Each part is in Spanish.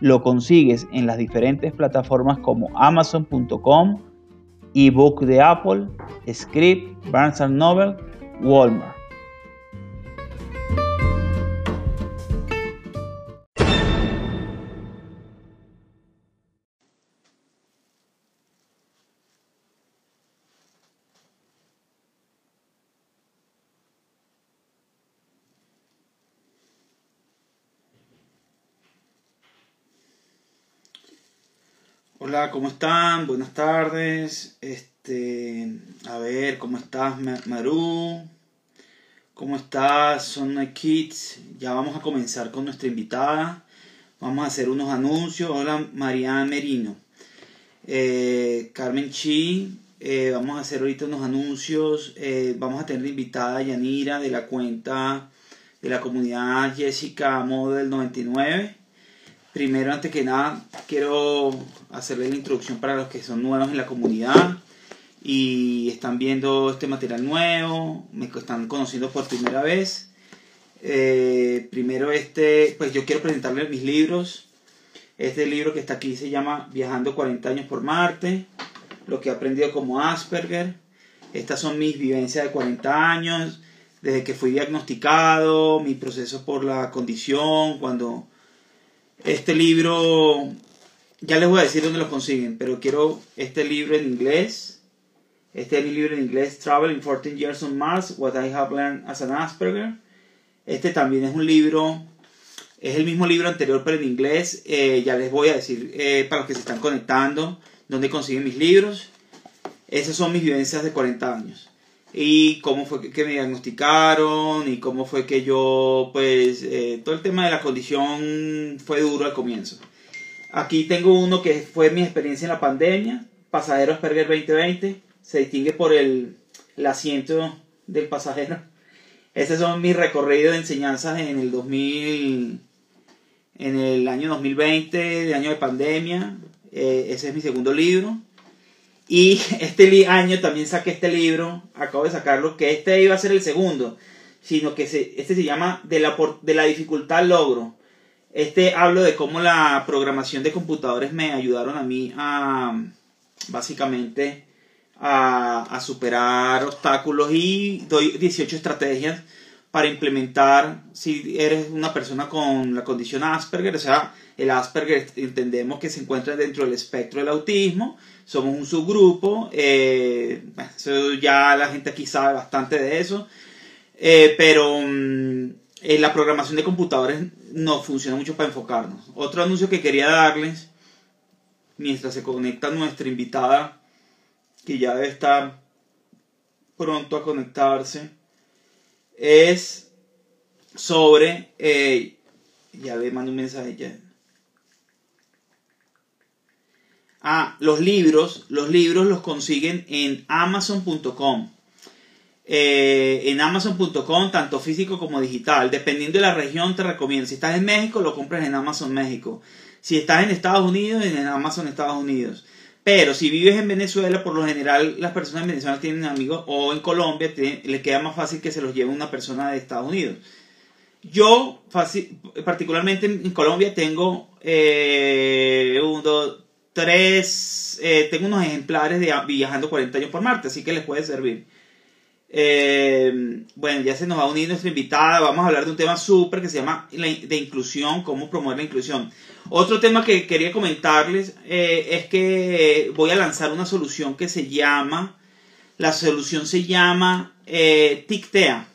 lo consigues en las diferentes plataformas como amazon.com, ebook de Apple, Script, Barnes Noble, Walmart. Hola, ¿cómo están? Buenas tardes. Este, a ver, ¿cómo estás, Maru? ¿Cómo estás, Son Kids? Ya vamos a comenzar con nuestra invitada. Vamos a hacer unos anuncios. Hola, María Merino. Eh, Carmen Chi. Eh, vamos a hacer ahorita unos anuncios. Eh, vamos a tener invitada Yanira de la cuenta de la comunidad Jessica Model 99. Primero, antes que nada, quiero hacerle la introducción para los que son nuevos en la comunidad y están viendo este material nuevo, me están conociendo por primera vez. Eh, primero, este, pues yo quiero presentarles mis libros. Este libro que está aquí se llama Viajando 40 años por Marte, lo que he aprendido como Asperger. Estas son mis vivencias de 40 años, desde que fui diagnosticado, mi proceso por la condición, cuando este libro, ya les voy a decir dónde lo consiguen, pero quiero este libro en inglés. Este es mi libro en inglés, Travel in 14 Years on Mars, What I Have Learned as an Asperger. Este también es un libro, es el mismo libro anterior, pero en inglés. Eh, ya les voy a decir, eh, para los que se están conectando, dónde consiguen mis libros. Esas son mis vivencias de 40 años y cómo fue que me diagnosticaron y cómo fue que yo, pues, eh, todo el tema de la condición fue duro al comienzo. Aquí tengo uno que fue mi experiencia en la pandemia, Pasajero Asperger 2020, se distingue por el, asiento del pasajero. Estos son mis recorridos de enseñanzas en el 2000, en el año 2020, el año de pandemia. Eh, ese es mi segundo libro. Y este año también saqué este libro, acabo de sacarlo, que este iba a ser el segundo, sino que este se llama de la, de la dificultad logro. Este hablo de cómo la programación de computadores me ayudaron a mí a, básicamente, a, a superar obstáculos y doy 18 estrategias para implementar si eres una persona con la condición Asperger, o sea, el Asperger entendemos que se encuentra dentro del espectro del autismo, somos un subgrupo, eh, ya la gente aquí sabe bastante de eso, eh, pero mm, en la programación de computadores no funciona mucho para enfocarnos. Otro anuncio que quería darles, mientras se conecta nuestra invitada, que ya debe estar pronto a conectarse, es sobre, eh, ya le mando un mensaje ya Ah, los libros, los libros los consiguen en amazon.com. Eh, en amazon.com, tanto físico como digital. Dependiendo de la región, te recomiendo. Si estás en México, lo compras en Amazon México. Si estás en Estados Unidos, en Amazon Estados Unidos. Pero si vives en Venezuela, por lo general las personas en Venezuela tienen amigos, o en Colombia, les queda más fácil que se los lleve una persona de Estados Unidos. Yo, particularmente en Colombia, tengo eh, un, tres, eh, tengo unos ejemplares de Viajando 40 años por Marte, así que les puede servir. Eh, bueno, ya se nos va a unir nuestra invitada. Vamos a hablar de un tema súper que se llama de inclusión, cómo promover la inclusión. Otro tema que quería comentarles eh, es que voy a lanzar una solución que se llama, la solución se llama eh, TICTEA.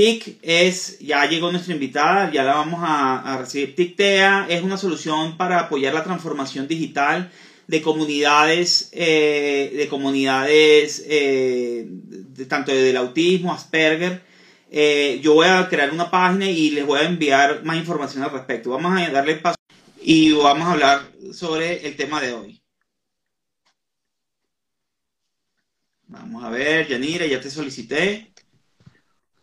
TIC es, ya llegó nuestra invitada, ya la vamos a, recibir. TICTEA es una solución para apoyar la transformación digital de comunidades, eh, de comunidades eh, tanto del autismo, Asperger. Eh, yo voy a crear una página y les voy a enviar más información al respecto. Vamos a darle paso y vamos a hablar sobre el tema de hoy. Vamos a ver, Yanira, ya te solicité.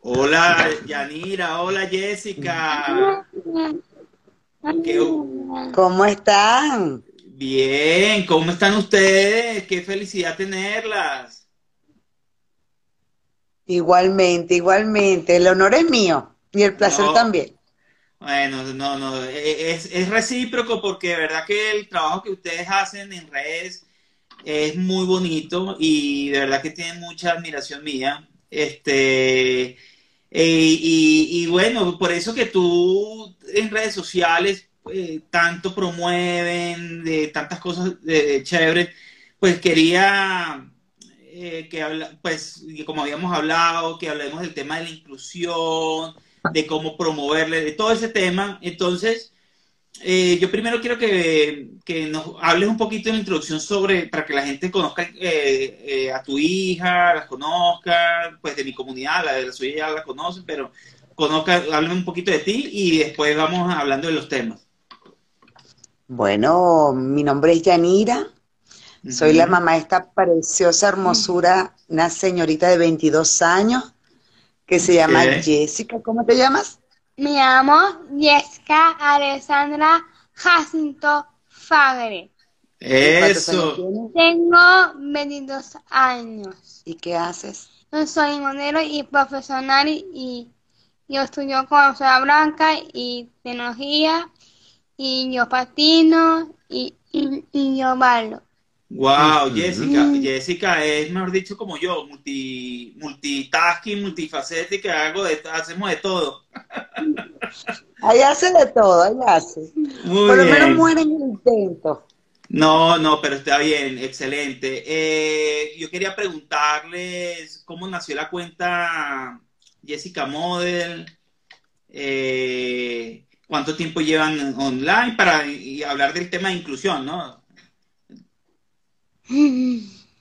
Hola, Yanira, hola, Jessica. ¿Cómo están? Bien, ¿cómo están ustedes? Qué felicidad tenerlas. Igualmente, igualmente. El honor es mío y el placer también. Bueno, no, no, e, es, es recíproco porque de verdad que el trabajo que ustedes hacen en redes es muy bonito y de verdad que tienen mucha admiración mía. Este, e, y, y bueno, por eso que tú en redes sociales eh, tanto promueven, de tantas cosas de, chévere, pues quería eh, que habla, pues como habíamos hablado, que hablemos del tema de la inclusión, de cómo promoverle, de todo ese tema. Entonces, eh, yo primero quiero que, nos hables un poquito en la introducción sobre, para que la gente conozca a tu hija, las conozca, pues de mi comunidad, la de la suya ya la conocen, pero conozca, háblame un poquito de ti y después vamos hablando de los temas. Bueno, mi nombre es Yanira, soy la mamá de esta preciosa hermosura, una señorita de 22 años que se llama Jessica. ¿Cómo te llamas? Me llamo Jessica Alessandra Jacinto Fagre. Eso. Tengo 22 años. ¿Y qué haces? Yo soy modelo y profesional y yo estudio con Ciudad Blanca y tecnología y yo patino y, y, yo bailo. Wow, Jessica, Jessica es, mejor dicho, como yo, multi, multitasking, multifacética, hago de, hacemos de todo. Ahí hace de todo, ahí hace. Por lo menos muere en el intento. No, no, pero está bien, excelente. Eh, yo quería preguntarles cómo nació la cuenta Jessica Model. Eh, cuánto tiempo llevan online para hablar del tema de inclusión, ¿no?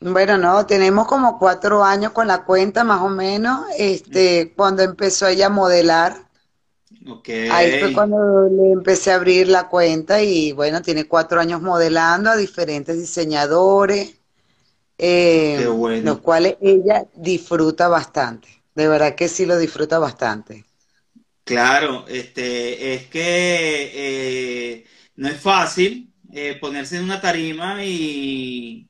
Bueno, no, tenemos como cuatro años con la cuenta más o menos, este, cuando empezó ella a modelar. Okay. Ahí fue cuando le empecé a abrir la cuenta y bueno, tiene cuatro años modelando a diferentes diseñadores, eh, los cuales ella disfruta bastante. De verdad que sí lo disfruta bastante. Claro, este, es que eh, no es fácil eh, ponerse en una tarima y,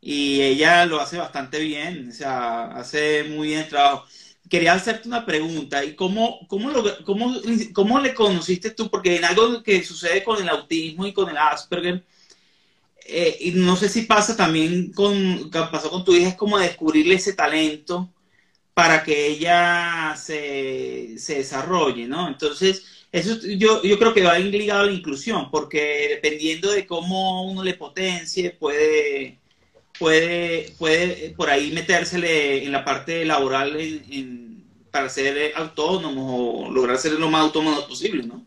y ella lo hace bastante bien, o sea, hace muy bien el trabajo. Quería hacerte una pregunta, ¿y cómo, cómo, lo, cómo, cómo le conociste tú? Porque en algo que sucede con el autismo y con el Asperger, eh, y no sé si pasa también con, pasó con tu hija, es como descubrirle ese talento para que ella se, desarrolle, ¿no? Entonces, eso yo, yo creo que va ligado a la inclusión, porque dependiendo de cómo uno le potencie, puede, puede, puede por ahí metérsele en la parte laboral para ser autónomo o lograr ser lo más autónomo posible, ¿no?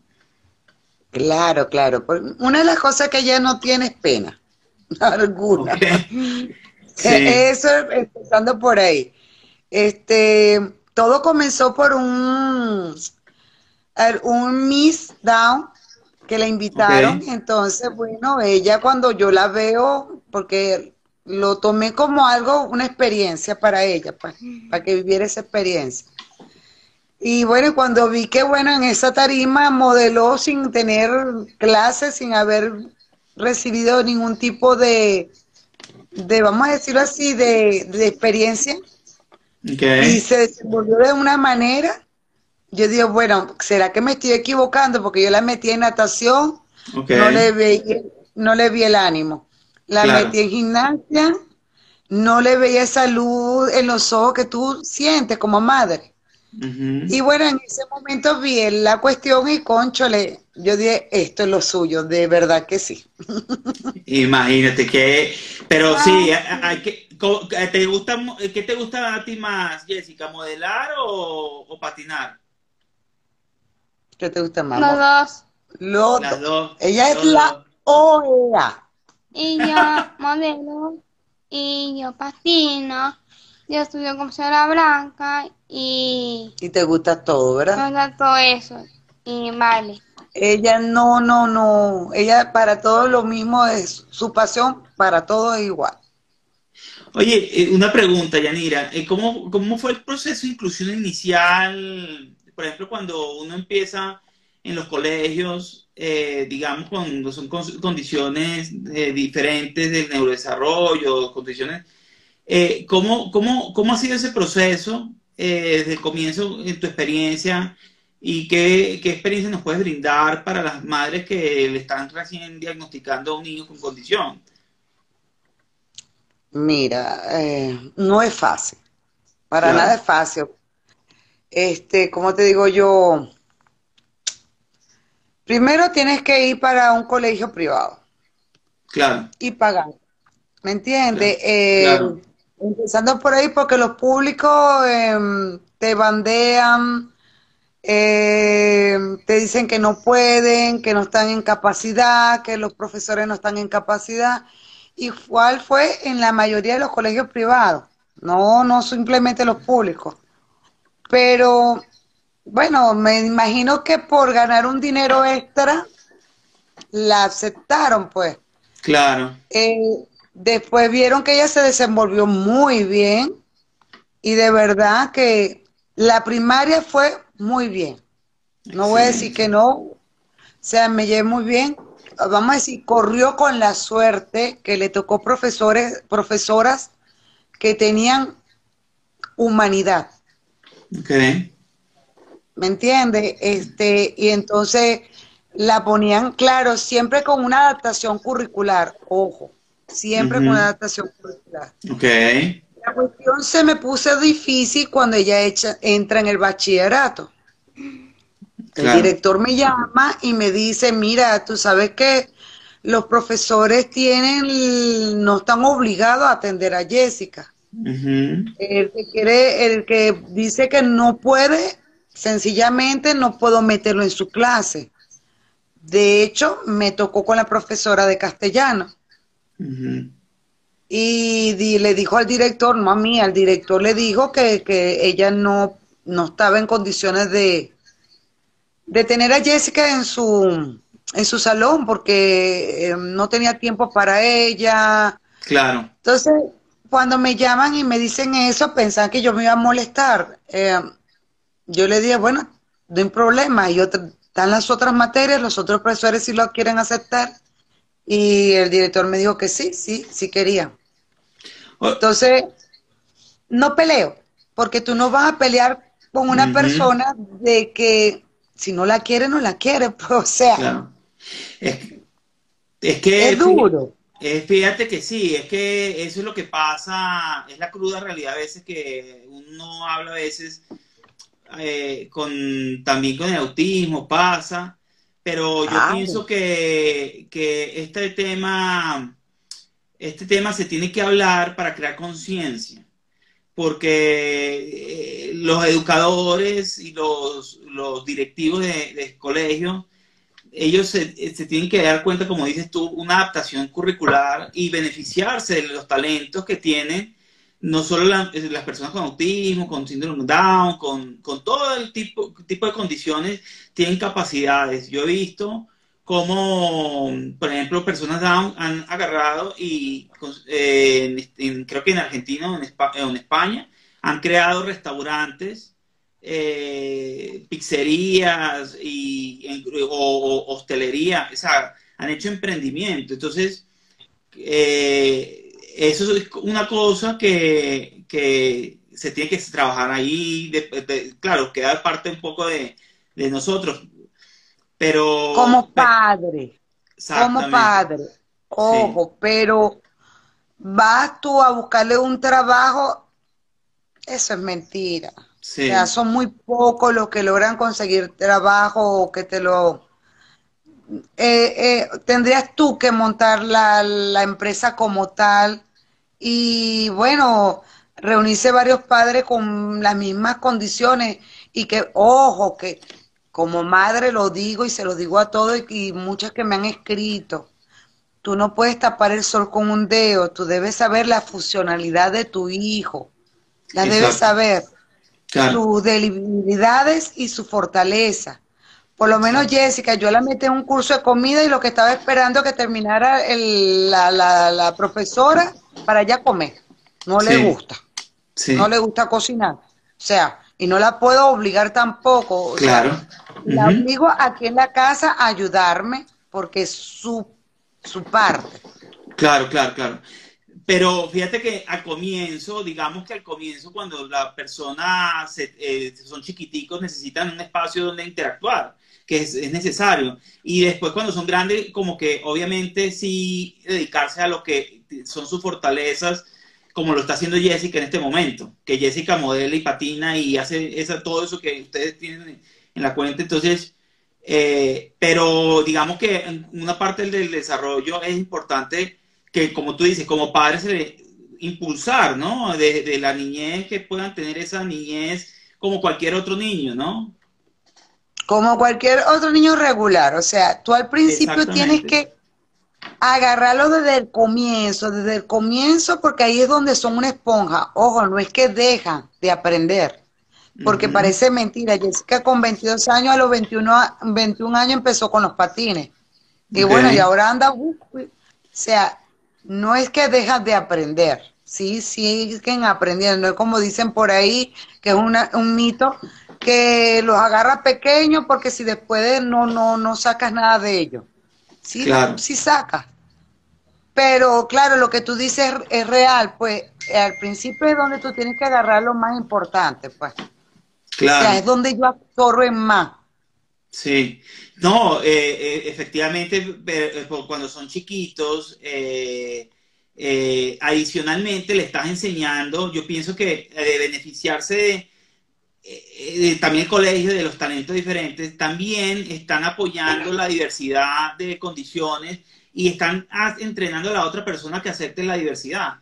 Claro, claro. Una de las cosas que ella no tiene es pena, alguna. Eso empezando por ahí. Este, todo comenzó por un, un Miss Down que la invitaron. Entonces, bueno, ella cuando yo la veo, porque lo tomé como algo, una experiencia para ella, para, pues, para que viviera esa experiencia. Y bueno, cuando vi que, bueno, en esa tarima modeló sin tener clases, sin haber recibido ningún tipo de, de vamos a decirlo así, de, de experiencia, y se desenvolvió de una manera, yo digo, bueno, ¿será que me estoy equivocando? Porque yo la metí en natación, no, le vi, no le vi el ánimo. La metí en gimnasia, no le veía esa luz en los ojos que tú sientes como madre. Y bueno, en ese momento vi la cuestión y conchole, yo dije, esto es lo suyo, de verdad que sí. Imagínate que, pero sí, hay que, ¿te gusta, ¿qué te gusta a ti más, Jessica, modelar o, patinar? ¿Qué te gusta más? Los dos. Las dos. Ella es la OEA. Y yo modelo, y yo patino, yo estudio como señora blanca y... Y te gusta todo, ¿verdad? Me gusta todo eso. Y vale. Ella no, no, no. Ella para todo lo mismo es su pasión, para todo es igual. Oye, eh, una pregunta, Yanira. Eh, ¿Cómo, ¿Cómo fue el proceso de inclusión inicial? Por ejemplo, cuando uno empieza en los colegios, eh, digamos, cuando son condiciones diferentes del neurodesarrollo, condiciones... ¿cómo, cómo, ¿Cómo ha sido ese proceso eh, desde el comienzo en tu experiencia y qué, experiencia nos puedes brindar para las madres que le están recién diagnosticando a un niño con condición? Mira, eh, no es fácil, para nada es fácil. Este, como te digo yo, primero tienes que ir para un colegio privado. Claro. Y pagar. ¿Me entiendes? Eh, Empezando por ahí porque los públicos em, te bandean, em, te dicen que no pueden, que no están en capacidad, que los profesores no están en capacidad. Igual fue en la mayoría de los colegios privados, no, no simplemente los públicos. Pero bueno, me imagino que por ganar un dinero extra la aceptaron, pues. Claro. Eh, Después vieron que ella se desenvolvió muy bien y de verdad que la primaria fue muy bien. No voy a decir que no, o sea, me llevé muy bien. Vamos a decir, corrió con la suerte que le tocó profesores, profesoras que tenían humanidad. Okay. ¿Me entiende? Este, y entonces la ponían, claro, siempre con una adaptación curricular, ojo siempre con adaptación curricular. Okay. La cuestión se me puso difícil cuando ella entra en el bachillerato. El director me llama y me dice, mira, tú sabes que los profesores tienen, no están obligados a atender a Jessica. El que quiere, el que dice que no puede, sencillamente no puedo meterlo en su clase. De hecho, me tocó con la profesora de castellano. Y le dijo al director, no a mí, al director le dijo que, ella no, no estaba en condiciones de, de tener a Jessica en su, en su salón porque eh, no tenía tiempo para ella. Claro. Entonces, cuando me llaman y me dicen eso, pensan que yo me iba a molestar. Eh, yo le dije, bueno, no hay problema. Y están las otras materias, los otros profesores si lo quieren aceptar. Y el director me dijo que sí, sí, sí quería. Entonces, no peleo, porque tú no vas a pelear con una persona de que si no la quiere, no la quiere, pues, o sea. Es, que... Es duro. fíjate que sí, es que eso es lo que pasa, es la cruda realidad a veces que uno habla a veces eh, con también con el autismo, pasa, pero yo pienso que, este tema, este tema se tiene que hablar para crear conciencia, porque eh, los educadores y los, directivos de, de colegios, ellos se, se, tienen que dar cuenta, como dices tú, una adaptación curricular y beneficiarse de los talentos que tienen no solo las personas con autismo, con síndrome Down, con, todo el tipo, tipo de condiciones, tienen capacidades. Yo he visto cómo, por ejemplo, personas Down han agarrado y eh, creo que en Argentina o en, España han creado restaurantes, eh, pizzerías y, o, hostelería, o sea, han hecho emprendimiento. Entonces, eh, eso es una cosa que, se tiene que trabajar ahí, claro, queda parte un poco de, nosotros, pero... Como padre, como padre, ojo, pero vas tú a buscarle un trabajo, eso es mentira. O sea, son muy pocos los que logran conseguir trabajo o que te lo... Eh, eh, tendrías tú que montar la, la empresa como tal. Y bueno, reunirse varios padres con las mismas condiciones. Y que, ojo, que como madre lo digo y se lo digo a todos y, muchas que me han escrito, tú no puedes tapar el sol con un dedo, tú debes saber la funcionalidad de tu hijo, la debes saber, sus debilidades y su fortaleza. Por lo menos Jessica, yo la metí en un curso de comida y lo que estaba esperando que terminara el, la, la, la, profesora para ya comer. No le gusta. No le gusta cocinar. O sea, y no la puedo obligar tampoco. Claro. La obligo aquí en la casa a ayudarme porque es su, su parte. Claro, claro, claro. Pero fíjate que al comienzo, digamos que al comienzo, cuando la persona eh, son chiquiticos, necesitan un espacio donde interactuar, que es, es, necesario. Y después cuando son grandes, como que obviamente sí dedicarse a lo que son sus fortalezas como lo está haciendo Jessica en este momento, que Jessica modela y patina y hace esa, todo eso que ustedes tienen en la cuenta. Entonces, eh, pero digamos que una parte del desarrollo es importante que, como tú dices, como padres, se impulsar, ¿no? De, de, la niñez, que puedan tener esa niñez como cualquier otro niño, ¿no? Como cualquier otro niño regular. O sea, tú al principio tienes que agarrarlo desde el comienzo, desde el comienzo, porque ahí es donde son una esponja. Ojo, no es que dejan de aprender, porque parece mentira. Jessica con 22 años, a los 21, 21 años empezó con los patines. Y bueno, y ahora anda, o sea, no es que dejan de aprender, sí, siguen aprendiendo, no es como dicen por ahí, que es una, un mito, que los agarra pequeños porque si después no, no, no sacas nada de ellos. Sí, sí saca. Pero claro, lo que tú dices es real, pues al principio es donde tú tienes que agarrar lo más importante, pues. Claro. O sea, es donde yo absorbo más. Sí, no, eh, eh, efectivamente, eh, cuando son chiquitos, adicionalmente le estás enseñando, yo pienso que de beneficiarse de, eh, también el colegio de los talentos diferentes también están apoyando la diversidad de condiciones y están entrenando a la otra persona que acepte la diversidad.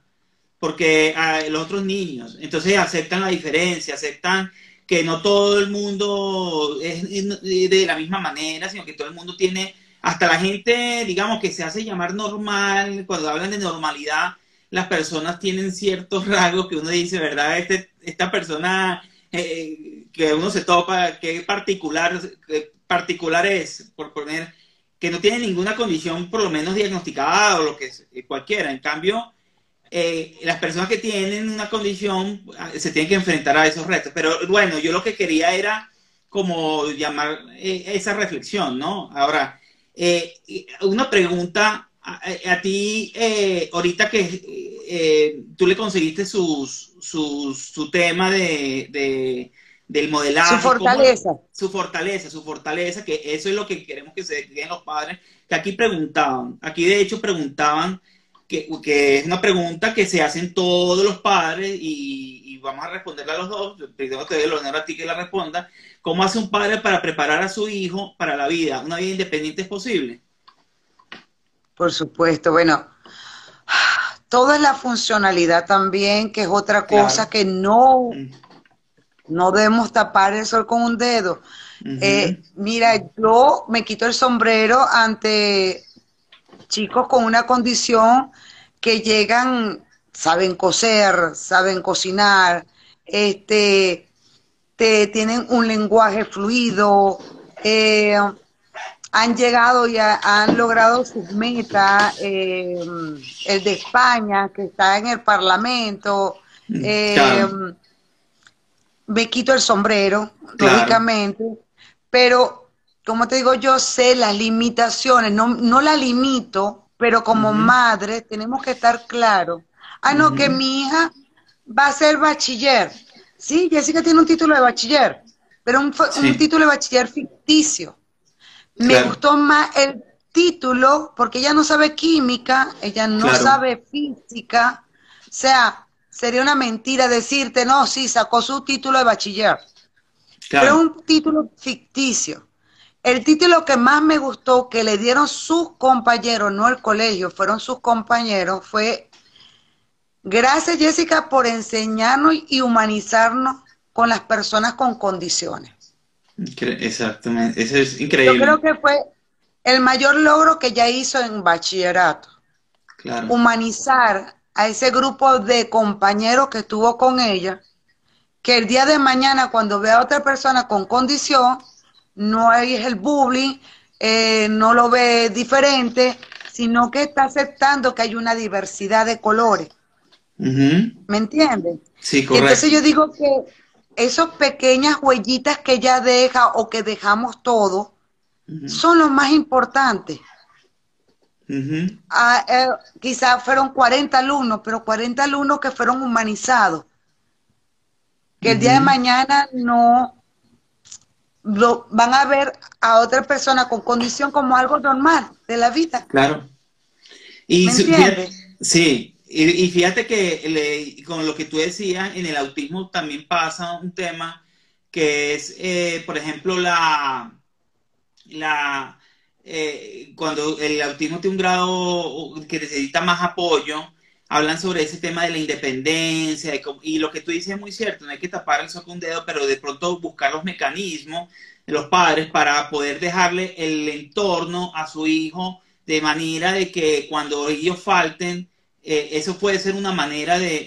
Porque a los otros niños, entonces aceptan la diferencia, aceptan que no todo el mundo es de la misma manera, sino que todo el mundo tiene, hasta la gente, digamos, que se hace llamar normal, cuando hablan de normalidad, las personas tienen ciertos rasgos que uno dice, ¿verdad? Este, esta persona eh, que uno se topa, qué particular, particular es, por poner, que no tiene ninguna condición por lo menos diagnosticada o lo que eh, cualquiera. En cambio, eh, las personas que tienen una condición ah, se tienen que enfrentar a esos retos. Pero bueno, yo lo que quería era como llamar esa reflexión, ¿no? Ahora, una pregunta a, ti, ahorita que tú le conseguiste sus, su, su tema de, de, del modelaje. Su fortaleza. su fortaleza, su fortaleza, que eso es lo que queremos que se den los padres. Que aquí preguntaban, aquí de hecho preguntaban, que, que es una pregunta que se hacen todos los padres y, y vamos a responderla a los dos. Primero te doy el honor a ti que la responda. ¿Cómo hace un padre para preparar a su hijo para la vida? ¿Una vida independiente es posible? Por supuesto, bueno, todo es la funcionalidad también, que es otra cosa que no, mm. no debemos tapar el sol con un dedo. Eh, mira, yo me quito el sombrero ante chicos con una condición que llegan, saben coser, saben cocinar, este, te, tienen un lenguaje fluido, eh, han llegado y han logrado sus metas, eh, el de España, que está en el Parlamento. Mm, eh, me quito el sombrero, lógicamente, pero como te digo, yo sé las limitaciones, no, no la limito, pero como madre tenemos que estar claros. Ah, no, que mi hija va a ser bachiller. Sí, Jessica tiene un título de bachiller, pero un, un título de bachiller ficticio. Me gustó más el, título, porque ella no sabe química, ella no sabe física, o sea, sería una mentira decirte, no, sí, sacó su título de bachiller, pero un título ficticio. El título que más me gustó que le dieron sus compañeros, no el colegio, fueron sus compañeros, fue Gracias Jessica por enseñarnos y humanizarnos con las personas con condiciones. Exactamente, eso es increíble. Yo creo que fue el mayor logro que ella hizo en bachillerato. Humanizar a ese grupo de compañeros que estuvo con ella, que el día de mañana cuando vea a otra persona con condición, no hay el bullying, eh, no lo ve diferente, sino que está aceptando que hay una diversidad de colores. ¿Me entiendes? Sí, correcto. Entonces yo digo que esas pequeñas huellitas que ella deja o que dejamos todos son los más importantes. Ah, eh, quizás fueron 40 alumnos, pero 40 alumnos que fueron humanizados. Que el día de mañana no lo, van a ver a otra persona con condición como algo normal de la vida. Claro. Y ¿Me sí, y, fíjate que con lo que tú decías, en el autismo también pasa un tema que es, eh, por ejemplo, la, la eh, cuando el autismo tiene un grado que necesita más apoyo, hablan sobre ese tema de la independencia y, lo que tú dices es muy cierto, no hay que tapar el con un dedo, pero de pronto buscar los mecanismos de los padres para poder dejarle el entorno a su hijo de manera de que cuando ellos falten, eh, eso puede ser una manera de,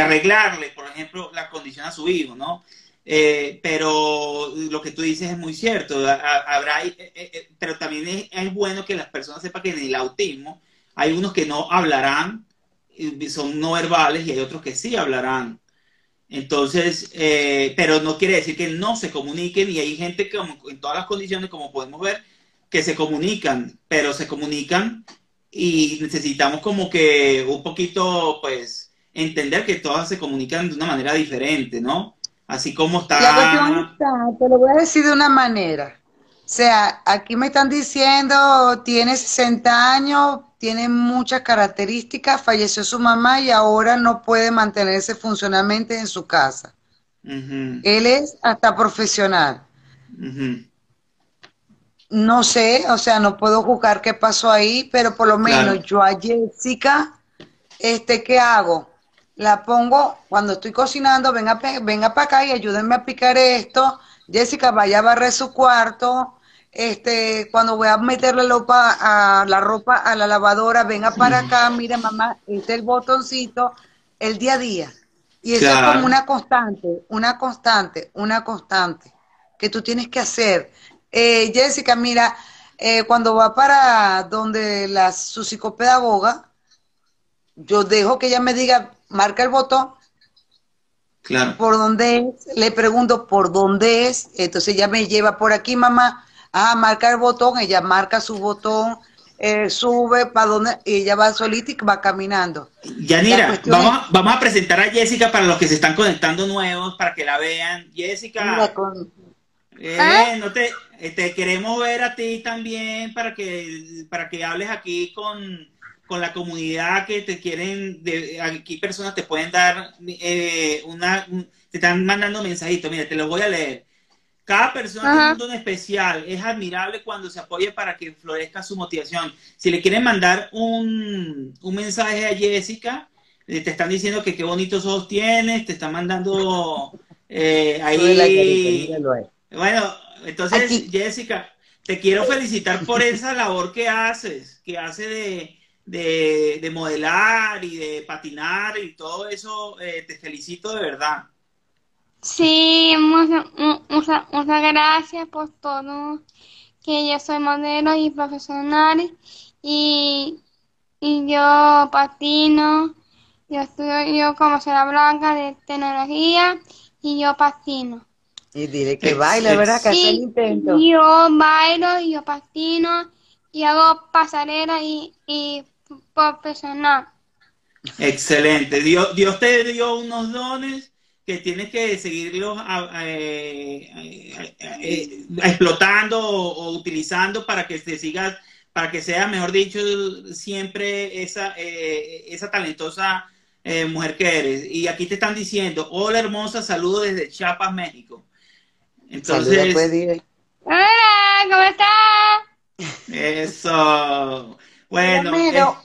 arreglarle, por ejemplo, la condición a su hijo, ¿no? Eh, pero lo que tú dices es muy cierto, habrá, eh, pero también es, es bueno que las personas sepan que en el autismo, hay unos que no hablarán, son no verbales, y hay otros que sí hablarán. Entonces, pero no quiere decir que no se comuniquen y hay gente que en todas las condiciones, como podemos ver, que se comunican, pero se comunican y necesitamos como que un poquito, pues, entender que todas se comunican de una manera diferente, ¿no? Así como está... te lo voy a decir de una manera. O sea, aquí me están diciendo, tiene 60 años, tiene muchas características, falleció su mamá y ahora no puede mantenerse funcionalmente en su casa. Él es hasta profesional. No sé, o sea, no puedo juzgar qué pasó ahí, pero por lo menos yo a Jessica, este, ¿qué hago? La pongo cuando estoy cocinando, venga, venga para acá y ayúdenme a picar esto. Jessica, vaya a barrer su cuarto este, cuando voy a ropa a la ropa a la lavadora, venga para acá, mire mamá, este es el botoncito, el día a día. Y eso es como una constante, una constante, una constante que tú tienes que hacer. Eh, Jessica, mira, eh, cuando va para donde la, su psicopedagoga, yo dejo que ella me diga, marca el botón, Claro. ¿Por dónde es? Le pregunto por dónde es. Entonces ella me lleva por aquí, mamá ah, marca el botón, ella marca su botón, eh, sube para donde y ella va solita y va caminando. Yanira, vamos, vamos a presentar a Jessica para los que se están conectando nuevos, para que la vean. Jessica, eh, ¿Ah? no te, eh, te, queremos ver a ti también para que, para que hables aquí con, con la comunidad que te quieren, de, aquí personas te pueden dar una, te están mandando mensajitos, mira, te los voy a leer. Cada persona tiene un don especial. Es admirable cuando se apoya para que florezca su motivación. Si le quieren mandar un, mensaje a Jessica, eh, te están diciendo que qué bonitos ojos tienes, te están mandando eh, ahí. Bueno, entonces, Jessica, te quiero felicitar por esa labor que haces, que hace de, modelar y de patinar y todo eso. Eh, te felicito de verdad. Sí, muchas, muchas, muchas gracias por todo. Que yo soy modelo y profesional y, y yo patino. Yo estudio yo como será blanca de tecnología y yo patino. Y dile que baila, ¿verdad? Que hace el intento. Yo bailo yo patino y hago pasarela y, y profesional. Excelente. Dios, Dios te dio unos dones que tienes que seguirlos explotando o, utilizando para que te sigas, para que sea, mejor dicho, siempre esa, esa talentosa mujer que eres. Y aquí te están diciendo, hola hermosa, saludo desde Chiapas, México. Entonces... Pues, hola, ¿cómo estás? Eso. Bueno.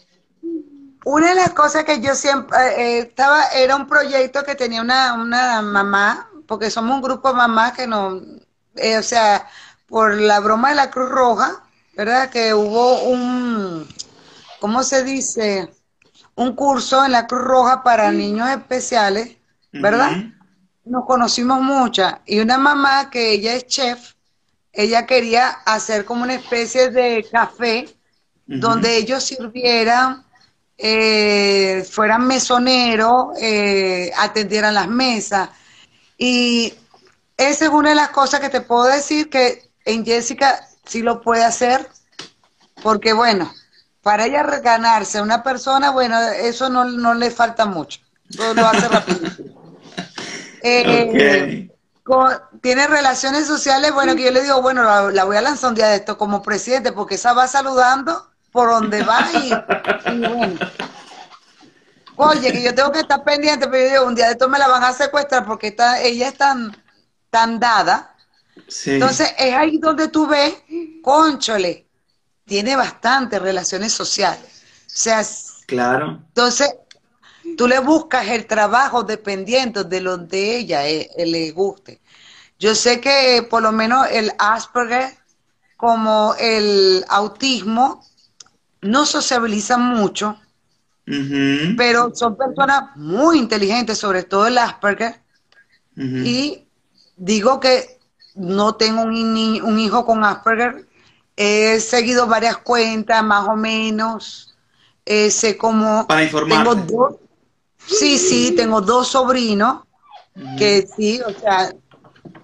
una de las cosas que yo siempre eh, estaba, era un proyecto que tenía una, una mamá, porque somos un grupo de mamás que no, eh, o sea, por la broma de la Cruz Roja, ¿verdad? Que hubo un, ¿cómo se dice? Un curso en la Cruz Roja para niños especiales, ¿verdad? Nos conocimos muchas. Y una mamá que ella es chef, ella quería hacer como una especie de café donde ellos sirvieran, eh, fueran mesoneros, eh, atendieran las mesas. Y esa es una de las cosas que te puedo decir que en Jessica sí lo puede hacer, porque bueno, para ella ganarse a una persona, bueno, eso no, le falta mucho, lo, hace rapidísimo. Eh, tiene relaciones sociales, bueno, que yo le digo, bueno, la, la, voy a lanzar un día de esto como presidente, porque esa va saludando por donde va y, bueno. Oye, que yo tengo que estar pendiente, pero yo digo, un día de esto me la van a secuestrar porque está, ella es tan, tan dada. Entonces es ahí donde tú ves, conchole, tiene bastantes relaciones sociales. O sea, claro. Entonces, tú le buscas el trabajo dependiendo de lo de ella eh, le guste. Yo sé que por lo menos el Asperger, como el autismo, no sociabilizan mucho, pero son personas muy inteligentes, sobre todo el Asperger. Y digo que no tengo un, hijo con Asperger, he seguido varias cuentas, más o menos. Eh, sé cómo. Para informar. Sí, sí, tengo dos sobrinos que sí, o sea,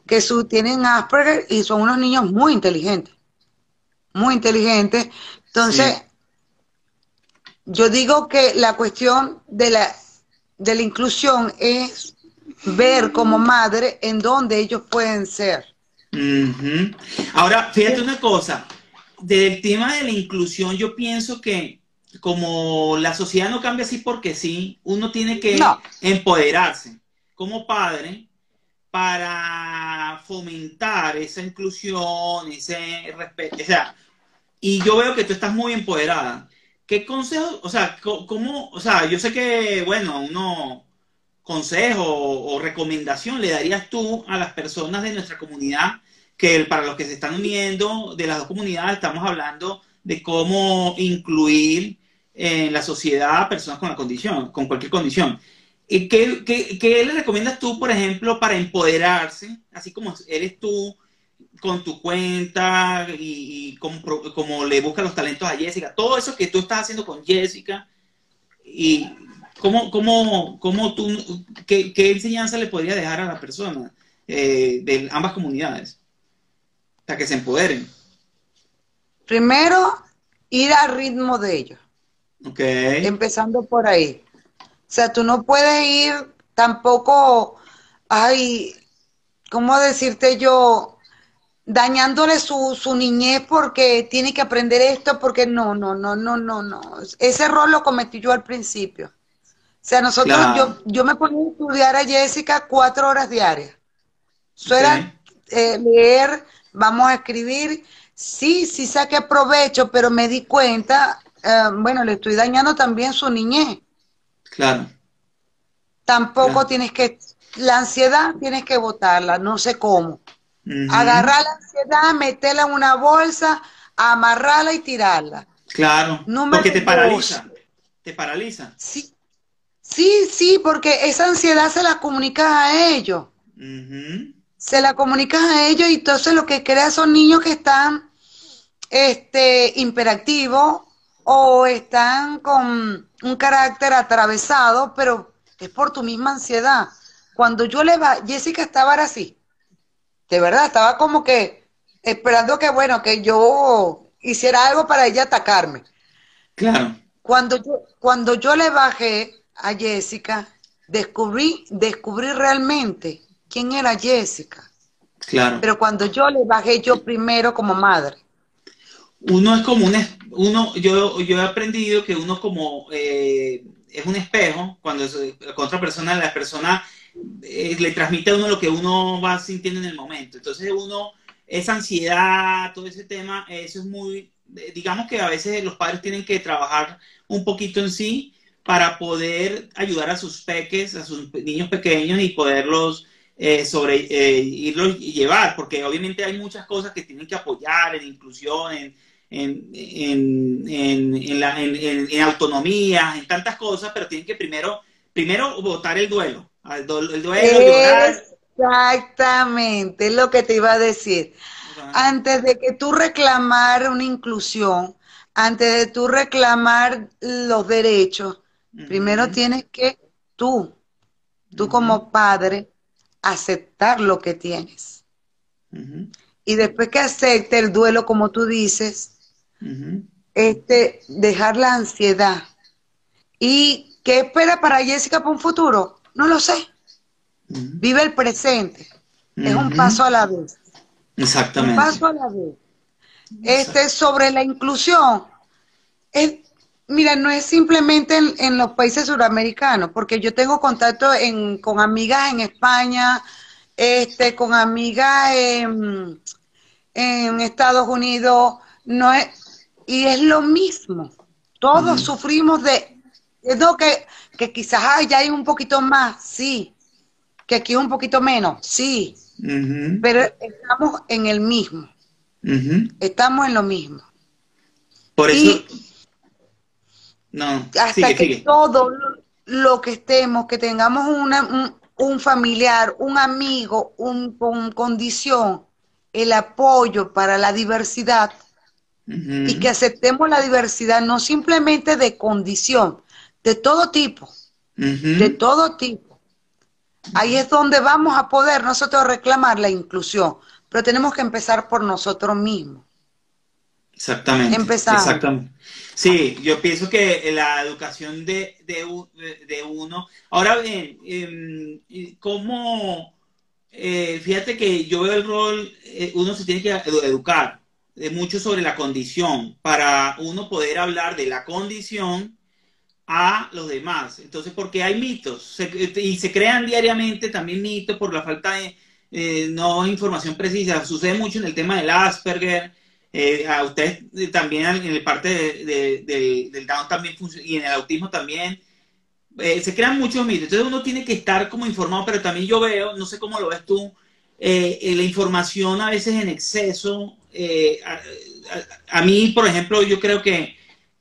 que su, tienen Asperger y son unos niños muy inteligentes. Muy inteligentes. Entonces, yo digo que la cuestión de la, de la inclusión es ver como madre en dónde ellos pueden ser. Ahora, fíjate una cosa, del tema de la inclusión yo pienso que como la sociedad no cambia así porque sí, uno tiene que empoderarse como padre para fomentar esa inclusión, ese respeto. O sea, y yo veo que tú estás muy empoderada. ¿Qué consejo, o sea, cómo, o sea, yo sé que, bueno, uno consejo o, recomendación le darías tú a las personas de nuestra comunidad que para los que se están uniendo de las dos comunidades estamos hablando de cómo incluir en la sociedad a personas con la condición, con cualquier condición. ¿Qué, qué, qué le recomiendas tú, por ejemplo, para empoderarse, así como eres tú con tu cuenta y, como, le buscas los talentos a Jessica, todo eso que tú estás haciendo con Jessica y cómo, cómo, cómo tú, qué, enseñanza le podría dejar a la persona eh, de ambas comunidades para que se empoderen. Primero, ir al ritmo de ellos. Empezando por ahí. O sea, tú no puedes ir tampoco, ay, ¿cómo decirte yo? dañándole su, su niñez porque tiene que aprender esto, porque no, no, no, no, no, no. Ese error lo cometí yo al principio. O sea, nosotros, yo, yo me ponía a estudiar a Jessica cuatro horas diarias. Eso era eh, leer, vamos a escribir. Sí, sí saqué provecho, pero me di cuenta, eh, bueno, le estoy dañando también su niñez. Claro. Tampoco tienes que, la ansiedad tienes que votarla, no sé cómo. Agarrar la ansiedad, meterla en una bolsa, amarrarla y tirarla. Claro, porque te paraliza. Te paraliza. Sí, sí, sí, porque esa ansiedad se la comunicas a ellos. Se la comunicas a ellos y entonces lo que crea son niños que están este, imperactivos o están con un carácter atravesado, pero es por tu misma ansiedad. Cuando yo le va, Jessica estaba así de verdad, estaba como que esperando que, bueno, que yo hiciera algo para ella atacarme. Claro. Cuando yo, cuando yo le bajé a Jessica, descubrí, descubrí realmente quién era Jessica. Claro. Pero cuando yo le bajé yo primero como madre. Uno es como un, uno, yo, yo he aprendido que uno como eh, es un espejo, cuando es, con otra persona, la persona eh, le transmite a uno lo que uno va sintiendo en el momento. Entonces uno, esa ansiedad, todo ese tema, eso es muy, digamos que a veces los padres tienen que trabajar un poquito en sí para poder ayudar a sus peques, a sus niños pequeños y poderlos eh, sobre eh, irlos y llevar, porque obviamente hay muchas cosas que tienen que apoyar en inclusión, en, en, en, en, la, en, autonomía, en tantas cosas, pero tienen que primero, primero votar el duelo. El, duelo Exactamente, es lo que te iba a decir. Antes de que tú reclamar una inclusión, antes de tú reclamar los derechos, primero tienes que tú, tú como padre, aceptar lo que tienes. Y después que acepte el duelo, como tú dices, este, dejar la ansiedad. ¿Y qué espera para Jessica para un futuro? No lo sé. Vive el presente. Es un paso a la vez. Exactamente. Un paso a la vez. Este, sobre la inclusión, es, mira, no es simplemente en, los países suramericanos, porque yo tengo contacto con amigas en España, este, con amigas en, en Estados Unidos, no es, y es lo mismo. Todos sufrimos de, no que, que quizás allá hay un poquito más, sí, que aquí un poquito menos, sí, pero estamos en el mismo. Estamos en lo mismo. Por eso. no, hasta que todo lo, que estemos, que tengamos una, un, familiar, un amigo, un, con condición, el apoyo para la diversidad, y que aceptemos la diversidad no simplemente de condición, de todo tipo, de todo tipo. Ahí es donde vamos a poder nosotros reclamar la inclusión, pero tenemos que empezar por nosotros mismos. Exactamente. Empezar. Exactamente. Sí, yo pienso que la educación de, de, uno. Ahora bien, em, ¿cómo? Eh, fíjate que yo veo el rol, eh, uno se tiene que educar mucho sobre la condición para uno poder hablar de la condición a los demás. Entonces, porque hay mitos y se crean diariamente también mitos por la falta de eh, no información precisa. Sucede mucho en el tema del Asperger. Eh, a usted también en el parte del Down también y en el autismo también. Eh, se crean muchos mitos. Entonces uno tiene que estar como informado, pero también yo veo, no sé cómo lo ves tú, la información a veces en exceso eh, a, mí, por ejemplo, yo creo que,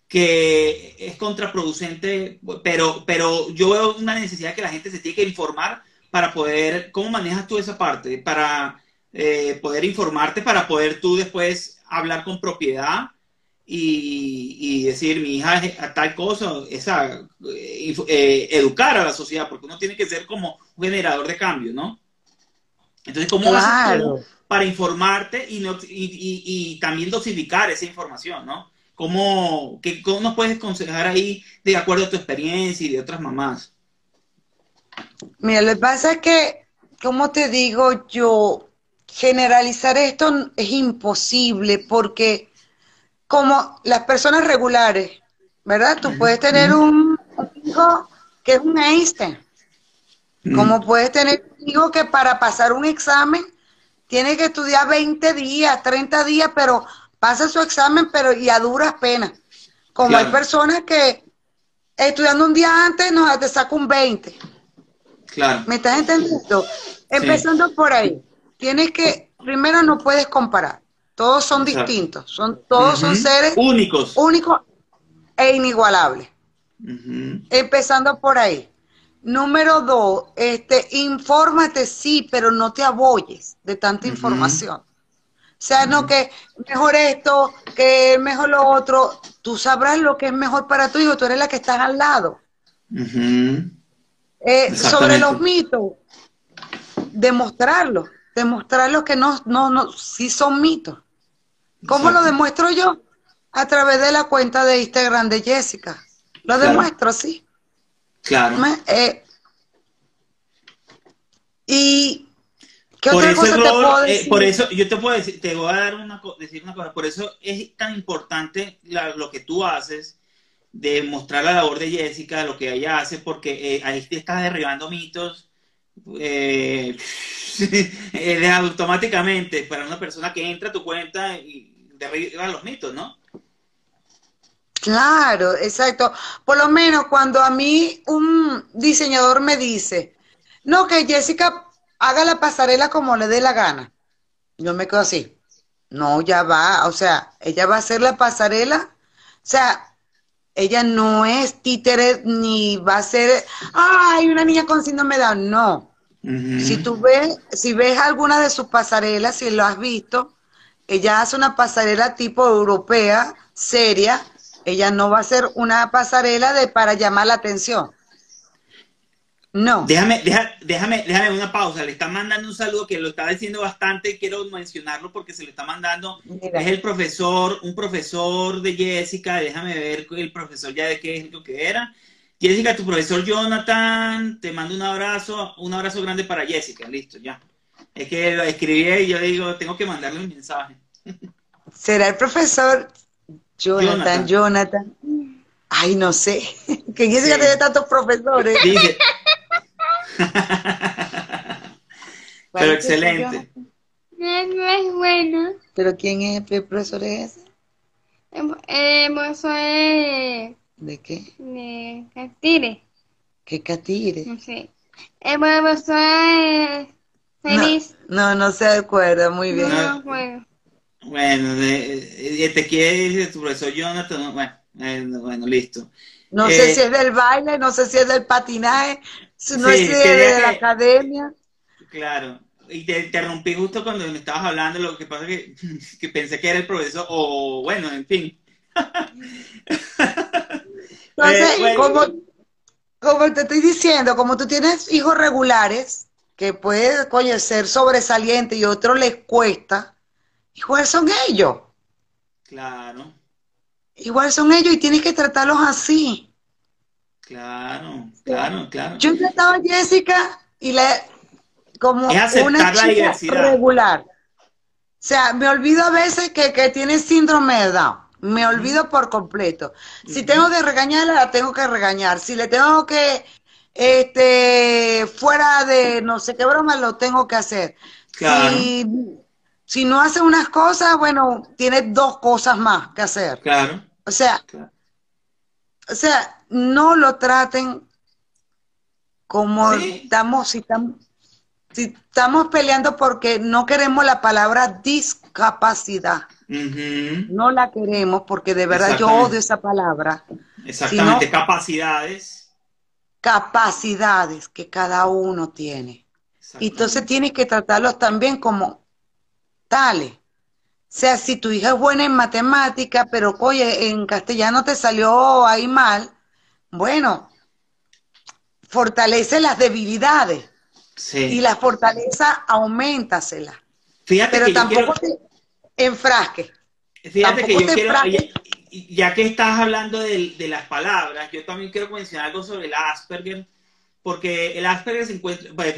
que es contraproducente, pero, pero yo veo una necesidad que la gente se tiene que informar para poder, ¿cómo manejas tú esa parte? Para eh, poder informarte, para poder tú después hablar con propiedad y, decir, mi hija es tal cosa, esa, eh, educar a la sociedad, porque uno tiene que ser como un generador de cambio, ¿no? Entonces, ¿cómo claro. haces para informarte y, y, también dosificar esa información, ¿no? ¿Cómo, qué, ¿Cómo nos puedes aconsejar ahí de acuerdo a tu experiencia y de otras mamás? Mira, lo que pasa es que, como te digo yo, generalizar esto es imposible porque como las personas regulares, ¿verdad? Tú puedes tener un hijo que es un Einstein, como puedes tener hijo que para pasar un examen tiene que estudiar 20 días, 30 días, pero pasa su examen, pero y a duras penas. Como hay personas que estudiando un día antes nos te saca un 20. Claro. ¿Me estás entendiendo? Empezando por ahí. Tienes que, primero no puedes comparar. Todos son distintos. Son, todos son seres únicos. Únicos e inigualables. Empezando por ahí. Número dos, este, infórmate sí, pero no te aboyes de tanta información. O sea, no que mejor esto, que mejor lo otro. Tú sabrás lo que es mejor para tu hijo, tú eres la que estás al lado. Eh, sobre los mitos, demostrarlo, demostrarlo que no, no, no, sí son mitos. ¿Cómo lo demuestro yo? A través de la cuenta de Instagram de Jessica. Lo demuestro así. Claro. Eh, Y ¿qué por otra cosa te puedo eh, por eso yo te puedo decir, te voy a dar una, decir una cosa, por eso es tan importante lo que tú haces de mostrar la labor de Jessica, lo que ella hace, porque eh, ahí te estás derribando mitos eh, automáticamente para una persona que entra a tu cuenta y derriba los mitos, ¿no? Claro, exacto. Por lo menos cuando a mí un diseñador me dice, no, que Jessica haga la pasarela como le dé la gana. Yo me quedo así. No, ya va, o sea, ella va a hacer la pasarela. O sea, ella no es títere ni va a ser, ay, una niña con síndrome de Down. No. Si tú ves, si ves alguna de sus pasarelas, si lo has visto, ella hace una pasarela tipo europea, seria. Ella no va a ser una pasarela de para llamar la atención. No. Déjame, déjame, déjame una pausa. Le está mandando un saludo que lo está diciendo bastante. Quiero mencionarlo porque se lo está mandando. Es el profesor, un profesor de Jessica. Déjame ver el profesor ya de qué es lo que era. Jessica, tu profesor Jonathan, te mando un abrazo, un abrazo grande para Jessica. Listo, ya. Es que lo escribí y yo digo, tengo que mandarle un mensaje. ¿Será el profesor Jonathan, Jonathan? Ay, no sé. Que Jessica tiene tantos profesores. Dice, Pero excelente. No, es bueno. ¿Pero quién es el profesor ese? El profesor es... ¿De qué? De Catire. ¿Qué Catire? No sé. El profesor es feliz. No, no, se acuerda, muy bien. No, bueno. Bueno, te quiere decir tu profesor Jonathan, bueno, eh, bueno, listo. No sé eh, si es del baile, no sé si es del patinaje, no es de, la academia. Claro. Y te interrumpí justo cuando me estabas hablando, lo que pasa es que, pensé que era el profesor, o bueno, en fin. Entonces, eh, como, te estoy diciendo, como tú tienes hijos regulares, que puede coño, ser sobresaliente y otros les cuesta, igual son ellos. Claro. Igual son ellos y tienes que tratarlos así. Claro, claro, claro. Yo he tratado a Jessica y le como una chica regular. O sea, me olvido a veces que, que tiene síndrome de Down. Me olvido por completo. Si tengo que regañarla, la tengo que regañar. Si le tengo que, este, fuera de no sé qué broma, lo tengo que hacer. Si, si no hace unas cosas, bueno, tiene dos cosas más que hacer. Claro. O sea, o sea, no lo traten como estamos, si estamos, si estamos peleando porque no queremos la palabra discapacidad. No la queremos porque de verdad yo odio esa palabra. Exactamente, capacidades. Capacidades que cada uno tiene. Entonces tienes que tratarlos también como tales. O sea, si tu hija es buena en matemática, pero oye, en castellano te salió ahí mal, bueno, fortalece las debilidades. Sí. Y la fortaleza, aumentasela. Fíjate pero tampoco te enfrasque. Fíjate que yo quiero, ya, que estás hablando de, de, las palabras, yo también quiero mencionar algo sobre el Asperger, porque el Asperger se encuentra, pues,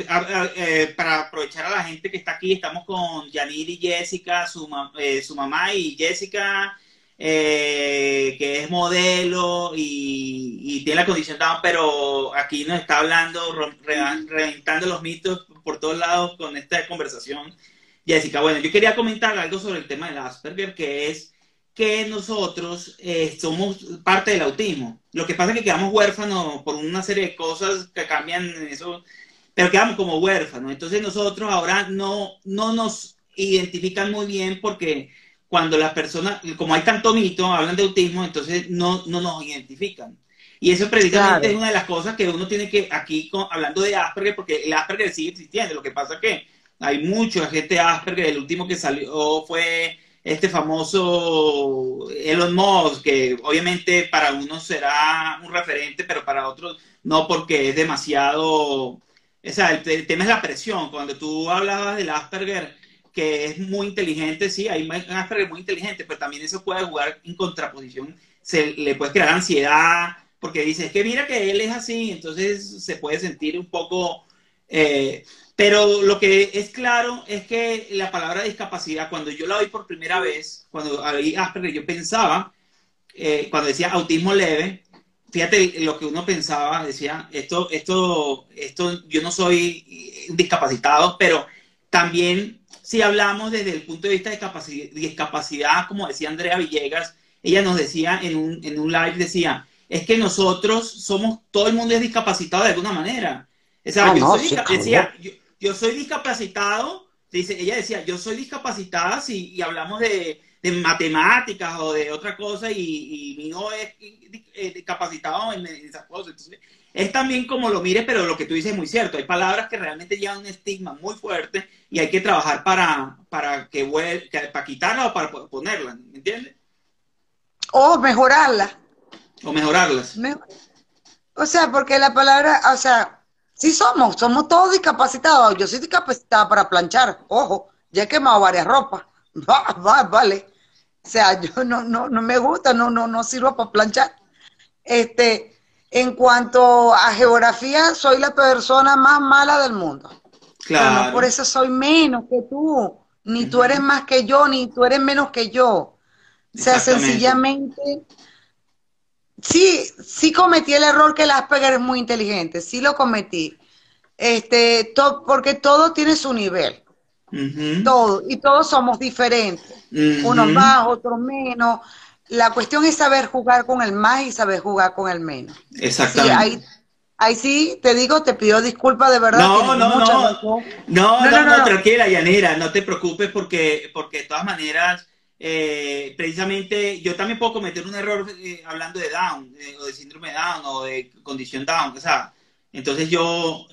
eh, para aprovechar a la gente que está aquí, estamos con Yanir y Jessica, su, eh, su mamá y Jessica, eh, que es modelo y, tiene la condición Down, pero aquí nos está hablando, reventando los mitos por todos lados con esta conversación. Jessica, bueno, yo quería comentar algo sobre el tema del Asperger, que es que nosotros eh, somos parte del autismo. Lo que pasa es que quedamos huérfanos por una serie de cosas que cambian eso, pero quedamos como huérfanos. Entonces nosotros ahora no, no nos identifican muy bien porque cuando las personas, como hay tanto mito, hablan de autismo, entonces no, no nos identifican. Y eso precisamente es una de las cosas que uno tiene que, aquí hablando de Asperger, porque el Asperger sigue existiendo, lo que pasa es que hay mucha gente Asperger, el último que salió fue este famoso Elon Musk, que obviamente para unos será un referente, pero para otros no, porque es demasiado. O sea, el, tema es la presión. Cuando tú hablabas del Asperger, que es muy inteligente, sí, hay un Asperger muy inteligente, pero también eso puede jugar en contraposición. Se le puede crear ansiedad, porque dice, es que mira que él es así, entonces se puede sentir un poco. Eh, Pero lo que es claro es que la palabra discapacidad, cuando yo la oí por primera vez, cuando oí Asperger, yo pensaba, eh, cuando decía autismo leve, fíjate lo que uno pensaba, decía, esto, esto, esto, yo no soy discapacitado, pero también si hablamos desde el punto de vista de discapacidad, como decía Andrea Villegas, ella nos decía en un, en un live, decía, es que nosotros somos, todo el mundo es discapacitado de alguna manera. O sea, ah, yo, soy, decía, yo, soy discapacitado, dice, ella decía, yo soy discapacitada si y hablamos de, de, matemáticas o de otra cosa y, mi hijo es eh, discapacitado en, esas cosas. Entonces, es también como lo mires, pero lo que tú dices es muy cierto. Hay palabras que realmente llevan un estigma muy fuerte y hay que trabajar para, para que, para quitarla o para ponerla, ¿me entiendes? O mejorarla. O mejorarlas. o sea, porque la palabra, o sea, sí somos, somos todos discapacitados. Yo soy discapacitada para planchar, ojo, ya he quemado varias ropas. Va, va, vale. O sea, yo no, no, no me gusta, no, no, no sirvo para planchar. Este, en cuanto a geografía, soy la persona más mala del mundo. Claro. por eso soy menos que tú. Ni tú eres más que yo, ni tú eres menos que yo. O sea, sencillamente sí, sí cometí el error que el Asperger es muy inteligente, sí lo cometí. Este, porque todo tiene su nivel. Todo, y todos somos diferentes. Unos más, otros menos. La cuestión es saber jugar con el más y saber jugar con el menos. Exactamente. ahí, sí, te digo, te pido disculpas de verdad. No, no, no, no, no, no, no, tranquila, Yanira, no te preocupes porque, porque de todas maneras eh, precisamente yo también puedo cometer un error eh, hablando de Down, eh, o de síndrome de Down, o de condición Down, o sea, entonces yo,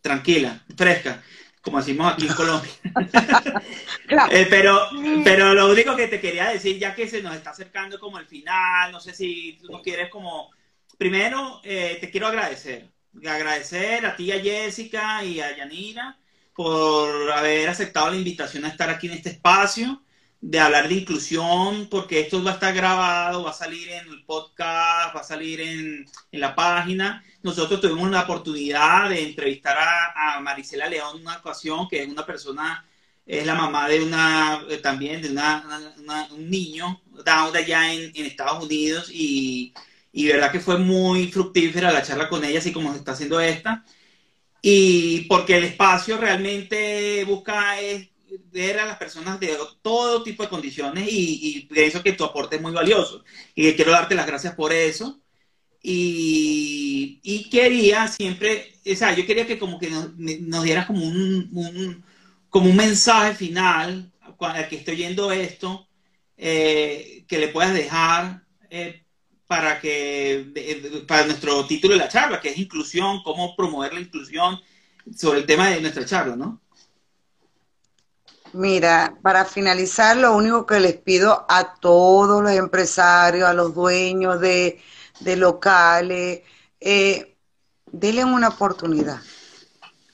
tranquila, fresca, como decimos aquí en Colombia. pero, pero lo único que te quería decir, ya que se nos está acercando como el final, no sé si tú no quieres como, primero te quiero agradecer, agradecer a ti, a Jessica y a Yanira por haber aceptado la invitación a estar aquí en este espacio de hablar de inclusión, porque esto va a estar grabado, va a salir en el podcast, va a salir en, la página. Nosotros tuvimos la oportunidad de entrevistar a, a Marisela León en una ocasión, que es una persona, es la mamá de una, eh, también de una, un niño, Down allá en, en Estados Unidos, y, y verdad que fue muy fructífera la charla con ella, así como está haciendo esta. Y porque el espacio realmente busca es ver a las personas de todo tipo de condiciones y, pienso que tu aporte es muy valioso. Y quiero darte las gracias por eso. Y, quería siempre, o sea, yo quería que como que nos, dieras como un, como un mensaje final al que estoy oyendo esto, eh, que le puedas dejar eh, para que, para nuestro título de la charla, que es inclusión, cómo promover la inclusión sobre el tema de nuestra charla, ¿no? Mira, para finalizar, lo único que les pido a todos los empresarios, a los dueños de, locales, eh, denle una oportunidad.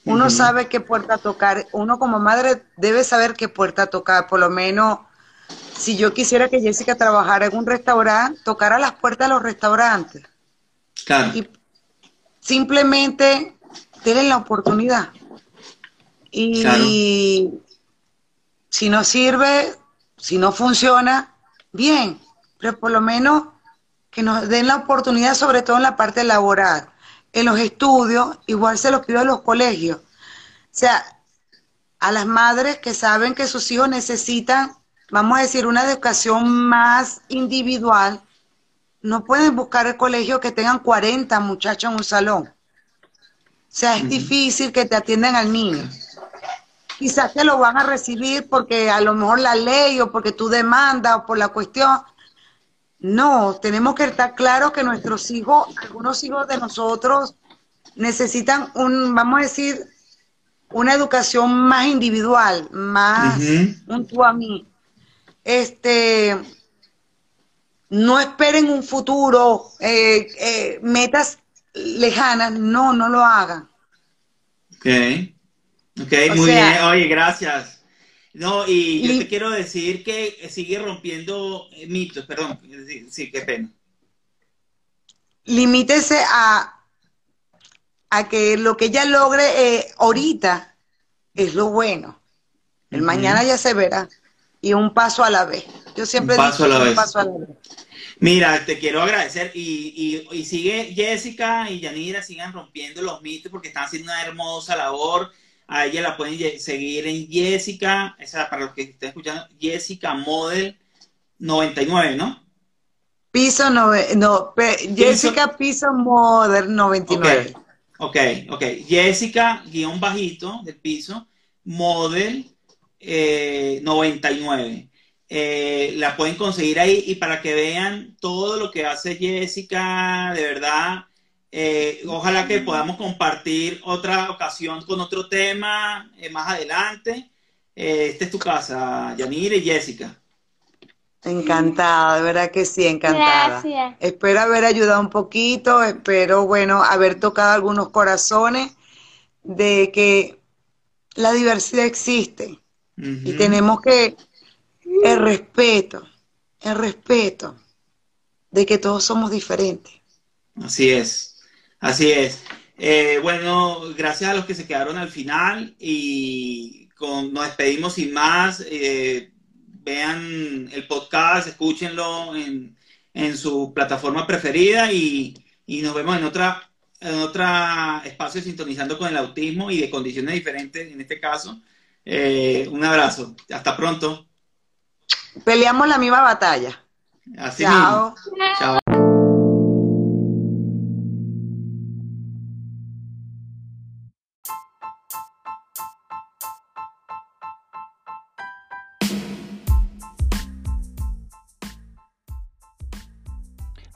Uno sabe qué puerta tocar, uno como madre debe saber qué puerta tocar, por lo menos si yo quisiera que Jessica trabajara en un restaurante, tocara las puertas de los restaurantes. Claro. Y simplemente denle la oportunidad. Y si no sirve, si no funciona, bien, pero por lo menos que nos den la oportunidad, sobre todo en la parte laboral. En los estudios, igual se los pido a los colegios. O sea, a las madres que saben que sus hijos necesitan, vamos a decir, una educación más individual, no pueden buscar el colegio que tengan 40 muchachos en un salón. O sea, es difícil que te atiendan al niño quizás te lo van a recibir porque a lo mejor la ley o porque tú demandas o por la cuestión. No, tenemos que estar claros que nuestros hijos, algunos hijos de nosotros, necesitan un, vamos a decir, una educación más individual, más un tú a mí. Este, no esperen un futuro, eh, eh, metas lejanas, no, no lo hagan. Okay. Ok, muy bien. Oye, gracias. No, y yo te quiero decir que sigue rompiendo mitos, perdón, sí, qué pena. Limítese a, a que lo que ella logre eh, ahorita es lo bueno. El mañana ya se verá. Y un paso a la vez. Yo siempre un paso, a la, un vez. paso a la vez. Mira, te quiero agradecer y, y, y, sigue Jessica y Yanira, sigan rompiendo los mitos porque están haciendo una hermosa labor. A ella la pueden seguir en Jessica, esa para los que estén escuchando, Jessica Model 99, ¿no? Piso, no, no Jessica Piso Model 99. Ok, ok. Jessica, guion bajito del piso, Model eh, 99. Eh, la pueden conseguir ahí y para que vean todo lo que hace Jessica, de verdad, eh, ojalá que podamos compartir otra ocasión con otro tema eh, más adelante. esta es tu casa, Yanire y Jessica. Encantada, de verdad que sí, encantada. Gracias. Espero haber ayudado un poquito, espero, bueno, haber tocado algunos corazones de que la diversidad existe uh -huh. y tenemos que el respeto, el respeto de que todos somos diferentes. Así es, así es. Eh, bueno, gracias a los que se quedaron al final y con, nos despedimos sin más. Eh, vean el podcast, escúchenlo en, en su plataforma preferida y, y, nos vemos en otra en otro espacio sintonizando con el autismo y de condiciones diferentes en este caso. Eh, un abrazo, hasta pronto. Peleamos la misma batalla. Así Chao. mismo. Chao.